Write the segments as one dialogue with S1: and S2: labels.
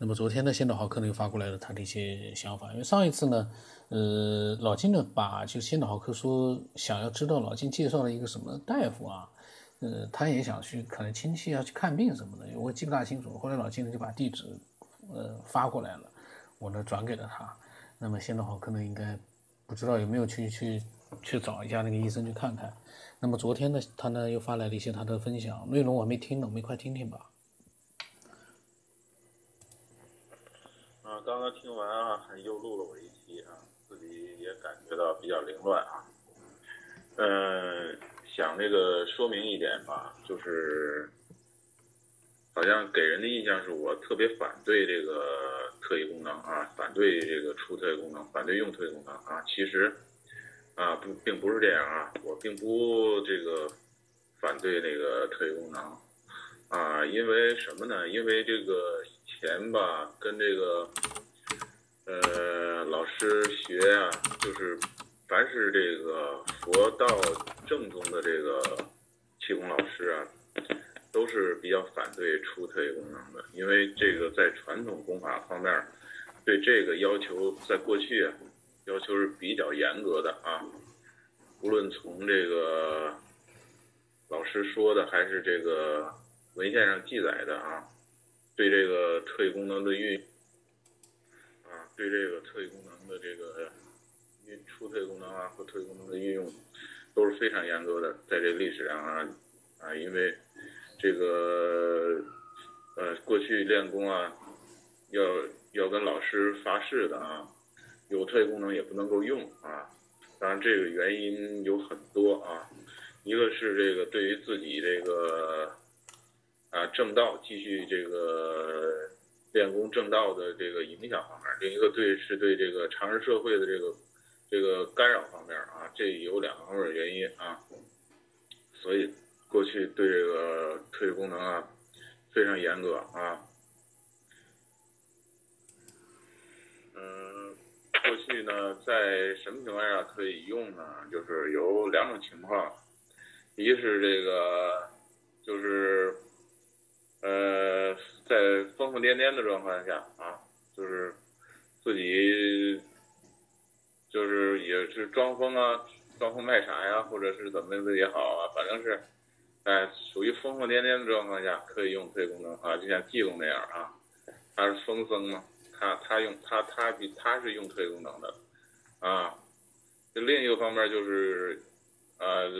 S1: 那么昨天呢，先导豪科呢又发过来了他的一些想法，因为上一次呢，呃，老金呢把就先导豪科说想要知道老金介绍了一个什么大夫啊，呃，他也想去可能亲戚要去看病什么的，我记不大清楚。后来老金呢就把地址呃发过来了，我呢转给了他。那么先导豪科呢应该不知道有没有去去去找一下那个医生去看看。那么昨天呢，他呢又发来了一些他的分享内容，我没听懂，我们一块听听吧。
S2: 啊，刚刚听完啊，又录了我一期啊，自己也感觉到比较凌乱啊。嗯，想那个说明一点吧，就是好像给人的印象是我特别反对这个特异功能啊，反对这个出特异功能，反对用特异功能啊。其实。啊，不，并不是这样啊，我并不这个反对那个特异功能啊，因为什么呢？因为这个前吧，跟这个呃老师学啊，就是凡是这个佛道正宗的这个气功老师啊，都是比较反对出特异功能的，因为这个在传统功法方面，对这个要求在过去啊。要求是比较严格的啊，无论从这个老师说的，还是这个文献上记载的啊，对这个特异功能的运啊，对这个特异功能的这个运出特异功能啊和特异功能的运用都是非常严格的，在这历史上啊啊，因为这个呃过去练功啊，要要跟老师发誓的啊。有特异功能也不能够用啊，当然这个原因有很多啊，一个是这个对于自己这个啊正道继续这个练功正道的这个影响方面，另一个对是对这个常人社会的这个这个干扰方面啊，这有两个方面原因啊，所以过去对这个特异功能啊非常严格啊。过去呢，在什么情况下可以用呢？就是有两种情况，一是这个，就是呃，在疯疯癫癫的状况下啊，就是自己就是也是装疯啊，装疯卖傻呀，或者是怎么的也好啊，反正是哎，属于疯疯癫癫的状况下可以用这功能啊，就像济公那样啊，他是疯僧嘛。他他用他他比他是用特异功能的，啊，这另一个方面就是，呃，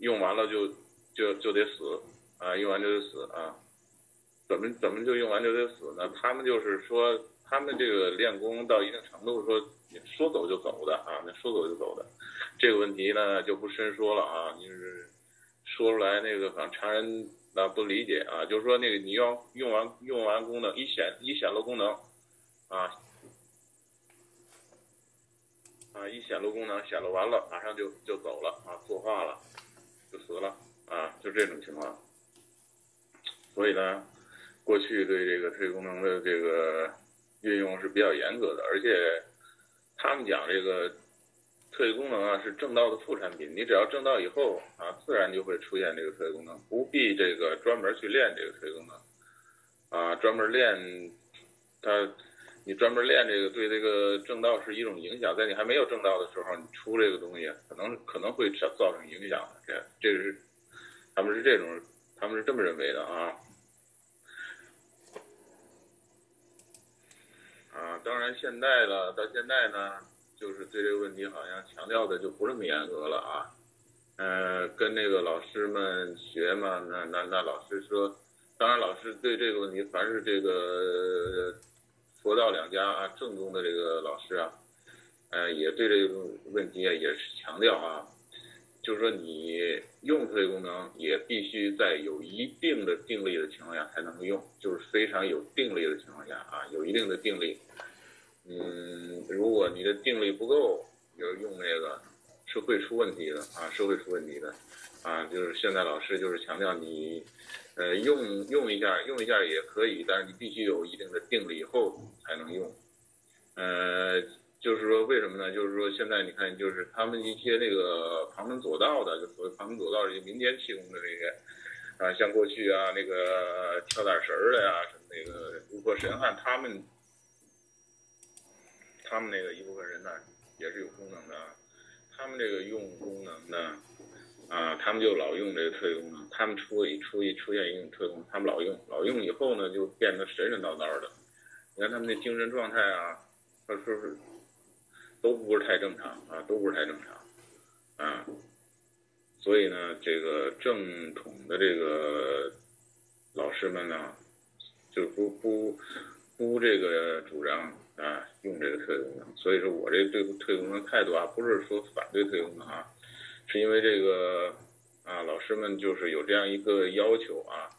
S2: 用完了就就就得死，啊，用完就得死啊，怎么怎么就用完就得死呢？他们就是说，他们这个练功到一定程度，说说走就走的啊，那说走就走的，这个问题呢就不深说了啊，就是说出来那个反正常人那不理解啊，就是说那个你要用完用完功能一显一显露功能。啊，啊！一显露功能，显露完了，马上就就走了啊，作化了，就死了啊，就这种情况。所以呢，过去对这个特异功能的这个运用是比较严格的，而且他们讲这个特异功能啊是正道的副产品，你只要正道以后啊，自然就会出现这个特异功能，不必这个专门去练这个特异功能啊，专门练它。你专门练这个，对这个正道是一种影响。在你还没有正道的时候，你出这个东西，可能可能会造造成影响的。这这是他们是这种，他们是这么认为的啊。啊，当然现在了，到现在呢，就是对这个问题好像强调的就不这么严格了啊。呃，跟那个老师们学嘛，那那那老师说，当然老师对这个问题，凡是这个。佛道两家啊，正宗的这个老师啊，呃，也对这个问题啊，也是强调啊，就是说你用这个功能也必须在有一定的定力的情况下才能够用，就是非常有定力的情况下啊，有一定的定力。嗯，如果你的定力不够，要用这个是会出问题的啊，是会出问题的啊。就是现在老师就是强调你。呃，用用一下，用一下也可以，但是你必须有一定的定力以后才能用。呃，就是说为什么呢？就是说现在你看，就是他们一些那个旁门左道的，就所谓旁门左道这些民间气功的这些，啊，像过去啊那个跳大神儿的呀，什么那个巫婆神汉他们，他们那个一部分人呢，也是有功能的，他们这个用功能呢，啊，他们就老用这个特异功能，他们出一出一出现一种特异功能，他们老用，老用以后呢，就变得神神叨叨的。你看他们那精神状态啊，他说是都不是太正常啊，都不是太正常，啊，所以呢，这个正统的这个老师们呢，就不不不这个主张啊用这个特异功能。所以说我这对特异功能态度啊，不是说反对特异功能啊，是因为这个啊老师们就是有这样一个要求啊，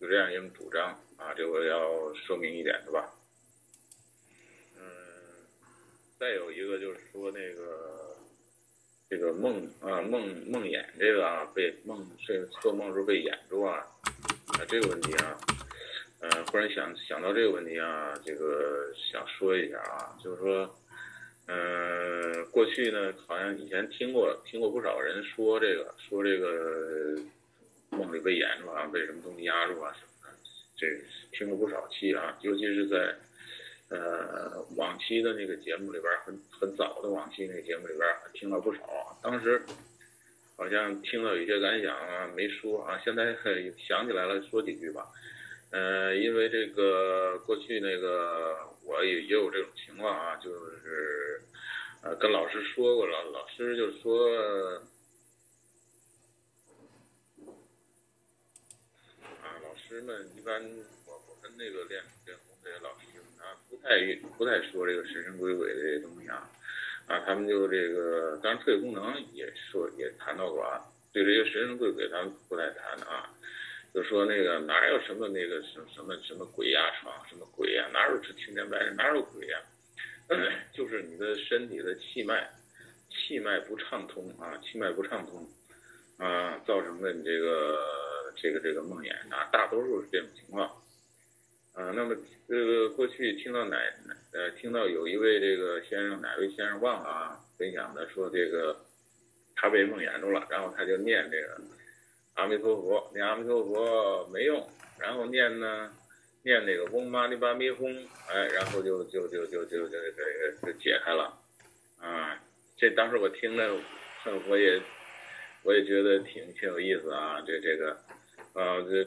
S2: 有这样一种主张啊，这我要说明一点的吧。嗯再有一个就是说那个这个梦啊梦梦魇这个啊被梦睡做梦时候被魇住啊啊这个问题啊，呃忽然想想到这个问题啊，这个想说一下啊，就是说，嗯过去呢好像以前听过听过不少人说这个说这个梦里被魇住啊被什么东西压住啊什么的，这听了不少期啊，尤其是在。呃，往期的那个节目里边，很很早的往期那个节目里边，听了不少。当时好像听到有些感想啊，没说啊，现在 想起来了，说几句吧。呃，因为这个过去那个我也也有这种情况啊，就是呃跟老师说过了，老师就说啊，老师们一般我我跟那个练练功这些老师啊，不。太不太说这个神神鬼鬼的这些东西啊，啊，他们就这个，当然特异功能也说也谈到过啊，对这些神神鬼鬼他们不太谈啊，就说那个哪有什么那个什什么什么鬼压床，什么鬼呀，哪有这青天白日，哪有鬼呀，就是你的身体的气脉，气脉不畅通啊，气脉不畅通啊，造成的你这个这个这个梦魇啊，大多数是这种情况。啊，那么这个过去听到哪呃听到有一位这个先生哪位先生忘了啊，分享的说这个他被梦魇住了，然后他就念这个阿弥陀佛，念阿弥陀佛没用，然后念呢念那个嗡嘛呢叭咪吽，哎，然后就就就就就就这个就解开了，啊，这当时我听了，我也我也觉得挺挺有意思啊，这这个啊这。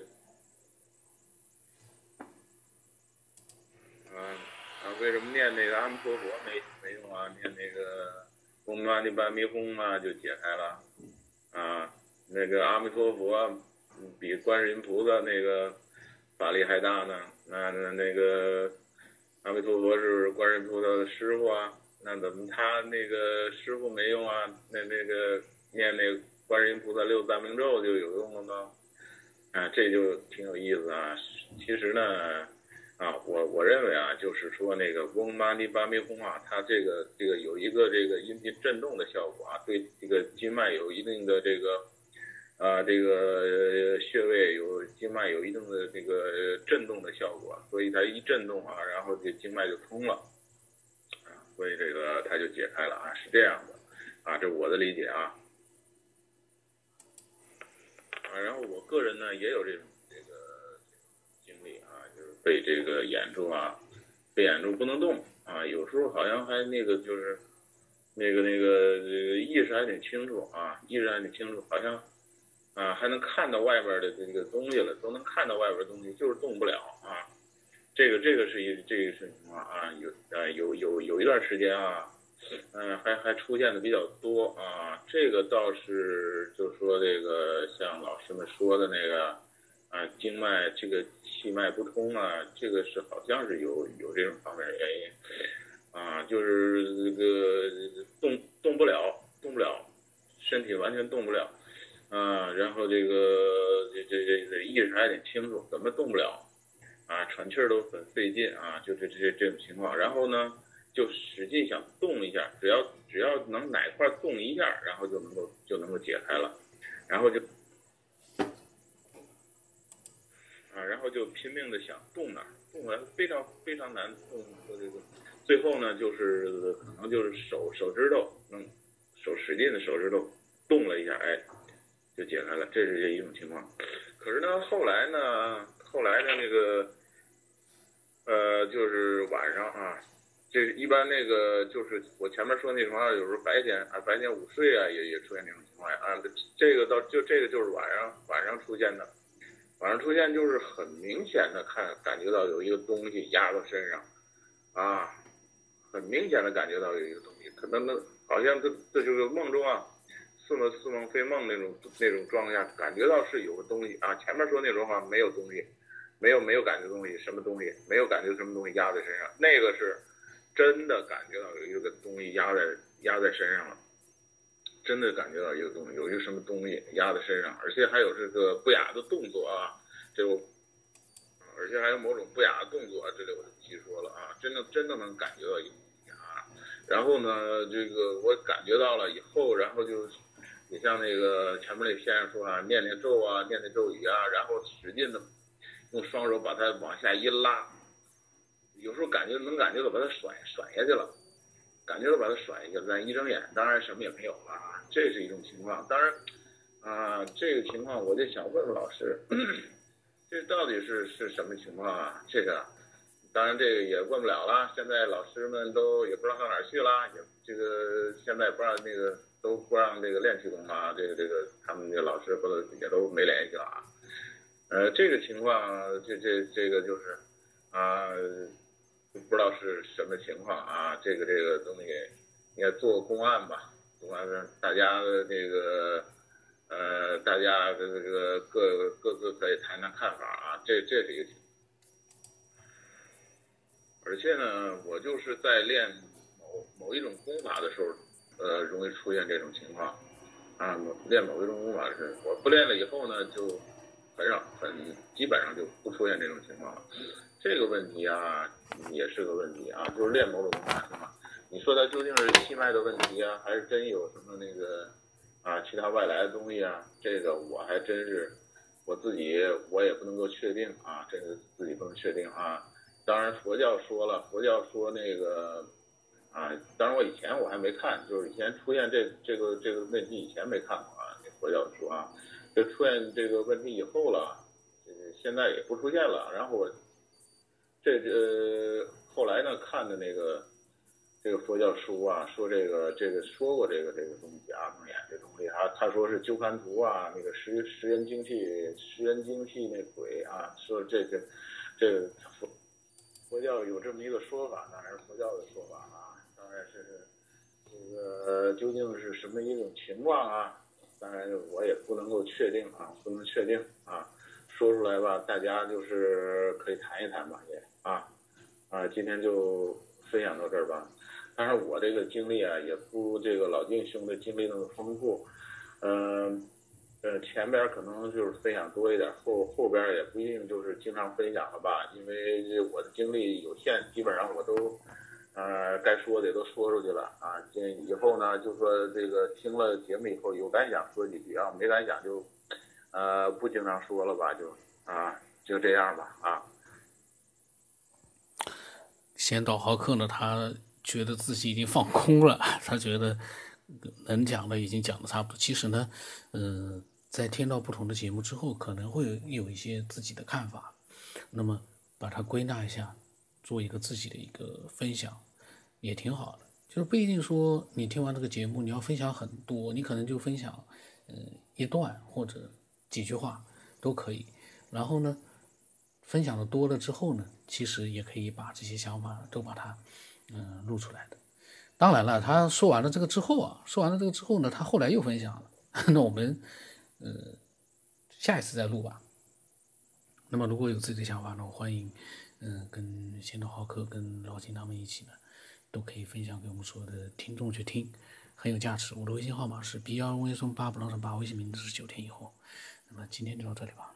S2: 为什么念那个阿弥陀佛没没用啊？念那个嗡嘛呢叭咪吽嘛，就解开了啊。那个阿弥陀佛比观世音菩萨那个法力还大呢。那那那个阿弥陀佛是观世音菩萨的师傅啊，那怎么他那个师傅没用啊？那那个念那观世音菩萨六字大明咒就有用了吗？啊，这就挺有意思啊。其实呢。啊，我我认为啊，就是说那个嗡嘛呢叭咪吽啊，它这个这个有一个这个音频震动的效果啊，对这个经脉有一定的这个啊这个穴位有经脉有一定的这个震动的效果，所以它一震动啊，然后这经脉就通了啊，所以这个它就解开了啊，是这样的啊，这我的理解啊啊，然后我个人呢也有这种这个经历啊，就是。被这个掩住啊，被掩住不能动啊，有时候好像还那个就是，那个那个这个意识还挺清楚啊，意识还挺清楚，好像啊还能看到外边的这个东西了，都能看到外边东西，就是动不了啊。这个这个是一这个是什么啊，有啊有有有一段时间啊，嗯还还出现的比较多啊，这个倒是就说这个像老师们说的那个。啊，经脉这个气脉不通啊，这个是好像是有有这种方面的原因，啊，就是这个动动不了，动不了，身体完全动不了，啊，然后这个这这这这意识还挺清楚，怎么动不了？啊，喘气儿都很费劲啊，就这这这种情况，然后呢，就使劲想动一下，只要只要能哪块动一下，然后就能够就能够解开了，然后就。啊，然后就拼命的想动哪儿，动完非常非常难动。这个最后呢，就是可能就是手手指头能手使劲的手指头动了一下，哎，就解开了，这是这一种情况。可是呢，后来呢，后来呢，那个呃，就是晚上啊，这一般那个就是我前面说那什么，有时候白天啊，白天午睡啊，也也出现这种情况啊。这个到就这个就是晚上晚上出现的，晚上出现就是很明显的看感觉到有一个东西压到身上，啊，很明显的感觉到有一个东西，可能那好像这这就是梦中啊。似梦似梦非梦那种那种状态下，感觉到是有个东西啊。前面说那种话没有东西，没有没有感觉东西，什么东西没有感觉什么东西压在身上，那个是真的感觉到有一个东西压在压在身上了，真的感觉到一个东西有一个什么东西压在身上，而且还有这个不雅的动作啊，就而且还有某种不雅的动作，这里我就不细说了啊，真的真的能感觉到一个东西啊。然后呢，这个我感觉到了以后，然后就。你像那个前面那先生说啊，念念咒啊，念念咒语啊，然后使劲的用双手把它往下一拉，有时候感觉能感觉到把它甩甩下去了，感觉到把它甩下去了。但一睁眼，当然什么也没有了啊，这是一种情况。当然啊，这个情况我就想问问老师，这到底是是什么情况啊？这个当然这个也问不了了。现在老师们都也不知道上哪儿去了，也这个现在不让那个。都不让这个练气功啊，这个这个他们这老师或者也都没联系了啊。呃，这个情况，这这这个就是，啊，不知道是什么情况啊。这个这个东西，应该做公案吧？公案大家的这个，呃，大家的这个各各自可以谈谈看法啊。这这是一个情，而且呢，我就是在练某某一种功法的时候。呃，容易出现这种情况，啊，练某一种功法是，我不练了以后呢，就很少，很基本上就不出现这种情况了。这个问题啊，也是个问题啊，就是练某种功法是吗？你说它究竟是气脉的问题啊，还是真有什么那个啊其他外来的东西啊？这个我还真是我自己我也不能够确定啊，这个自己不能确定啊。当然佛教说了，佛教说那个。啊，当然我以前我还没看，就是以前出现这这个这个问题以前没看过啊，那佛教书啊，就出现这个问题以后了，这个现在也不出现了。然后我这这呃后来呢看的那个这个佛教书啊，说这个这个说过这个这个东西啊，梦魇这东西啊，他说是鸠盘图啊，那个十十人精气十人精气那鬼啊，说这个这个佛佛教有这么一个说法，当然是佛教的说法啊。当然是这个究竟是什么一种情况啊？当然我也不能够确定啊，不能确定啊。说出来吧，大家就是可以谈一谈吧，也啊啊，今天就分享到这儿吧。当然我这个经历啊，也不如这个老静兄的经历那么丰富。嗯，前边可能就是分享多一点，后后边也不一定就是经常分享了吧，因为我的精力有限，基本上我都。呃，该说的也都说出去了啊。这以后呢，就说这个听了节目以后有感想说几句啊，没感想就，呃，不经常说了吧，就啊，就这样吧啊。
S1: 先导豪客呢，他觉得自己已经放空了，他觉得能讲的已经讲的差不多。其实呢，嗯，在听到不同的节目之后，可能会有一些自己的看法，那么把它归纳一下。做一个自己的一个分享，也挺好的。就是不一定说你听完这个节目你要分享很多，你可能就分享，嗯，一段或者几句话都可以。然后呢，分享的多了之后呢，其实也可以把这些想法都把它，嗯，录出来的。当然了，他说完了这个之后啊，说完了这个之后呢，他后来又分享了。那我们，呃，下一次再录吧。那么如果有自己的想法呢，欢迎。嗯，跟仙道豪客、跟老秦他们一起呢，都可以分享给我们所有的听众去听，很有价值。我的微信号码是 B 幺 V 松八不浪上八，微信名字是九天以后。那么今天就到这里吧。